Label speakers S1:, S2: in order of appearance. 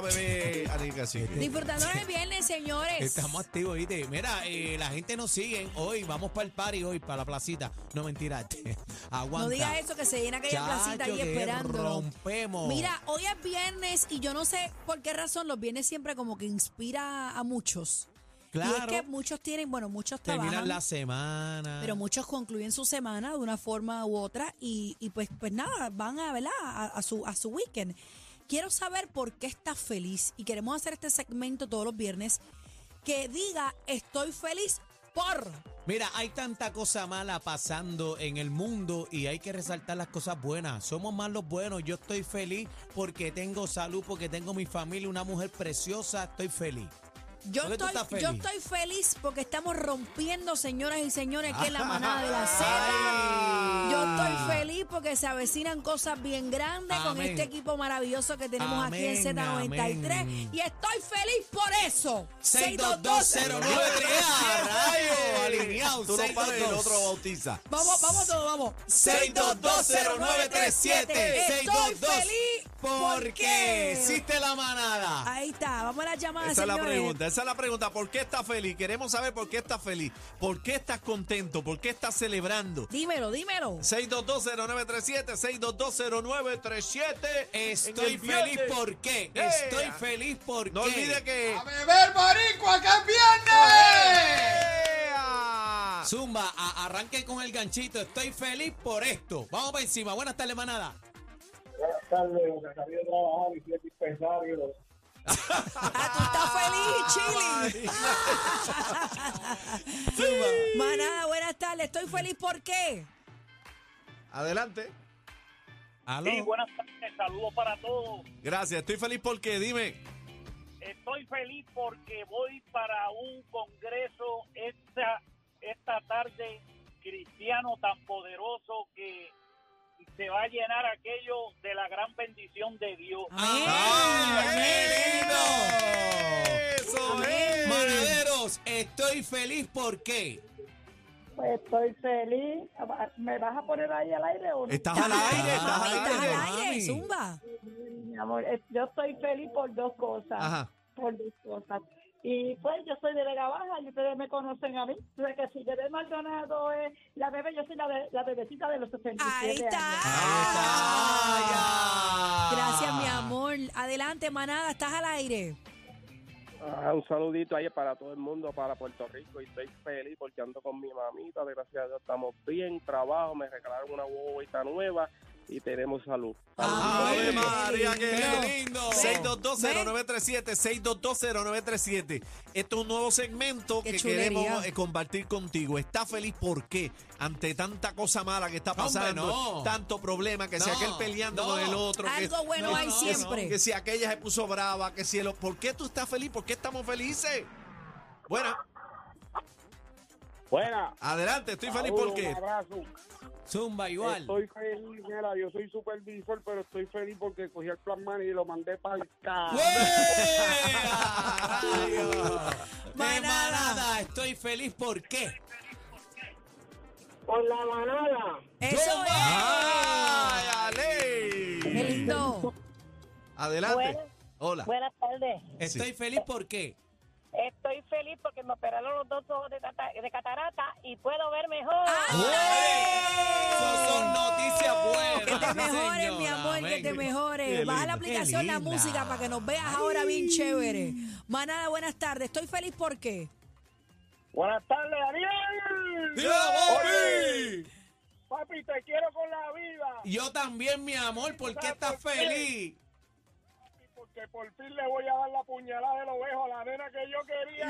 S1: Bebé.
S2: Disfrutando el viernes, señores.
S3: Estamos activos, ¿viste? Mira, eh, la gente nos sigue hoy. Vamos para el party hoy, para la placita. No, mentira. Aguanta.
S2: No diga eso, que se llena aquella placita ahí
S3: Chacho,
S2: esperando.
S3: rompemos.
S2: Mira, hoy es viernes y yo no sé por qué razón los viernes siempre como que inspira a muchos. Y es
S3: Claro.
S2: que muchos tienen, bueno, muchos
S3: Terminan
S2: trabajan,
S3: la semana.
S2: pero muchos concluyen su semana de una forma u otra y, y pues, pues nada, van a, ¿verdad? A, a su, a su weekend. Quiero saber por qué estás feliz y queremos hacer este segmento todos los viernes que diga estoy feliz por.
S3: Mira, hay tanta cosa mala pasando en el mundo y hay que resaltar las cosas buenas. Somos más los buenos. Yo estoy feliz porque tengo salud, porque tengo mi familia, una mujer preciosa. Estoy feliz.
S2: Yo
S3: ¿Por qué tú
S2: estoy,
S3: estás
S2: yo
S3: feliz?
S2: estoy feliz porque estamos rompiendo, señoras y señores, que es la manada de la Z. Yo estoy feliz porque se avecinan cosas bien grandes con
S3: Amén.
S2: este equipo maravilloso que tenemos aquí en
S3: Amén,
S2: Z93.
S3: amén.
S2: Y estoy feliz por eso.
S3: 6220930. ¡Rayo! Alineado.
S1: Tú no pares, el
S3: 622.
S1: otro bautiza.
S2: Vamos, vamos todos, vamos.
S3: 6220937.
S2: Estoy
S3: 622.
S2: feliz
S3: Porque existe la manada.
S2: Ahí está, vamos a las llamadas,
S1: Esa es la
S2: señores.
S1: pregunta, esa es la pregunta. ¿Por qué estás feliz? Queremos saber por qué estás feliz. ¿Por qué estás contento? ¿Por qué estás celebrando?
S2: Dímelo, dímelo.
S1: 6220937, 6220937.
S3: Estoy feliz. ¿por qué?
S1: ¡Eh!
S3: Estoy feliz porque.
S1: No olvide que.
S4: beber boricua que es viernes.
S3: Zumba, a- arranque con el ganchito. Estoy feliz por esto. Vamos para encima. Buenas tardes, manada.
S5: Buenas tardes, que salí de trabajar y fui al dispensario.
S2: Ah, tú estás feliz, Chili. Manada, buenas tardes. Estoy feliz ¿por qué?
S1: Adelante.
S3: Aló.
S6: Sí, buenas tardes, saludos para todos.
S1: Gracias, estoy feliz porque dime.
S6: Estoy feliz porque voy para un congreso esta, esta tarde cristiano tan poderoso que se va a llenar aquello de la gran bendición de Dios.
S2: Amén.
S3: ¡Ay, qué lindo!
S1: ¡Eso
S2: Amén.
S1: es!
S3: Manaderos, estoy feliz por qué.
S7: Pues estoy feliz. ¿Me vas a poner ahí al aire o no?
S1: Estás al aire, estás al
S2: estás
S1: aire.
S2: al aire, zumba.
S7: Mi amor, yo estoy feliz por dos cosas.
S1: Ajá.
S7: Por dos cosas. Y pues yo soy de Vega Baja y ustedes me conocen a mí. O sea que si Bebé Maldonado es la bebé, yo soy la, de- la bebecita de los 67
S2: Ahí está.
S7: años.
S3: Ahí está.
S2: Gracias, mi amor. Adelante, manada, estás al aire.
S5: Ah, un saludito ahí para todo el mundo, para Puerto Rico. Y estoy feliz porque ando con mi mamita. De gracias a Dios estamos bien. Trabajo, me regalaron una huevita nueva y tenemos salud.
S1: ¡Ave. María, qué lindo!
S3: lindo.
S1: 6220937, 6220937. Esto es un nuevo segmento
S2: Qué
S1: que
S2: chulería.
S1: queremos eh, compartir contigo. ¿Estás feliz por qué? Ante tanta cosa mala que está
S3: Hombre,
S1: pasando,
S3: no.
S1: tanto problema, que si
S3: No,
S1: aquel peleando
S3: no.
S1: con el otro. que-
S2: Algo bueno
S3: no,
S2: hay siempre.
S1: Que si aquella se puso brava, que si el... ¿Por qué tú estás feliz? ¿Por qué estamos felices? Bueno,
S5: Buena.
S1: adelante, estoy feliz porque...
S5: Un abrazo.
S3: Zumba, igual.
S5: Estoy feliz, mira, yo soy supervisor, pero estoy feliz porque cogí el plan money y lo mandé para el carro.
S3: ¡Uea! ¡Rayos! ¡Qué
S2: Manada.
S3: Estoy feliz por qué.
S7: Por la manada.
S2: Eso
S3: Zumba.
S2: es.
S1: ¡Ay, Ale!
S2: Qué lindo.
S1: Adelante.
S7: Bueno.
S1: Hola.
S7: Buenas tardes.
S3: Estoy feliz por qué.
S7: Estoy feliz porque me operaron los dos ojos de, cata- de catarata y puedo ver mejor.
S3: Eso son noticias buenas.
S2: Que te mejores, mi amor, que
S3: Amén.
S2: te mejores.
S1: Qué
S2: Baja la aplicación, la música, para que nos veas ahora bien chévere. Manada, buenas tardes. Estoy feliz por qué.
S5: Buenas tardes, Ariel.
S3: ¡Dímelo, papi!
S5: Papi, te quiero con la vida.
S3: Yo también, mi amor, ¿por qué estás feliz?
S5: Porque por fin le voy a dar la puñalada del ovejo a la nena que yo quería.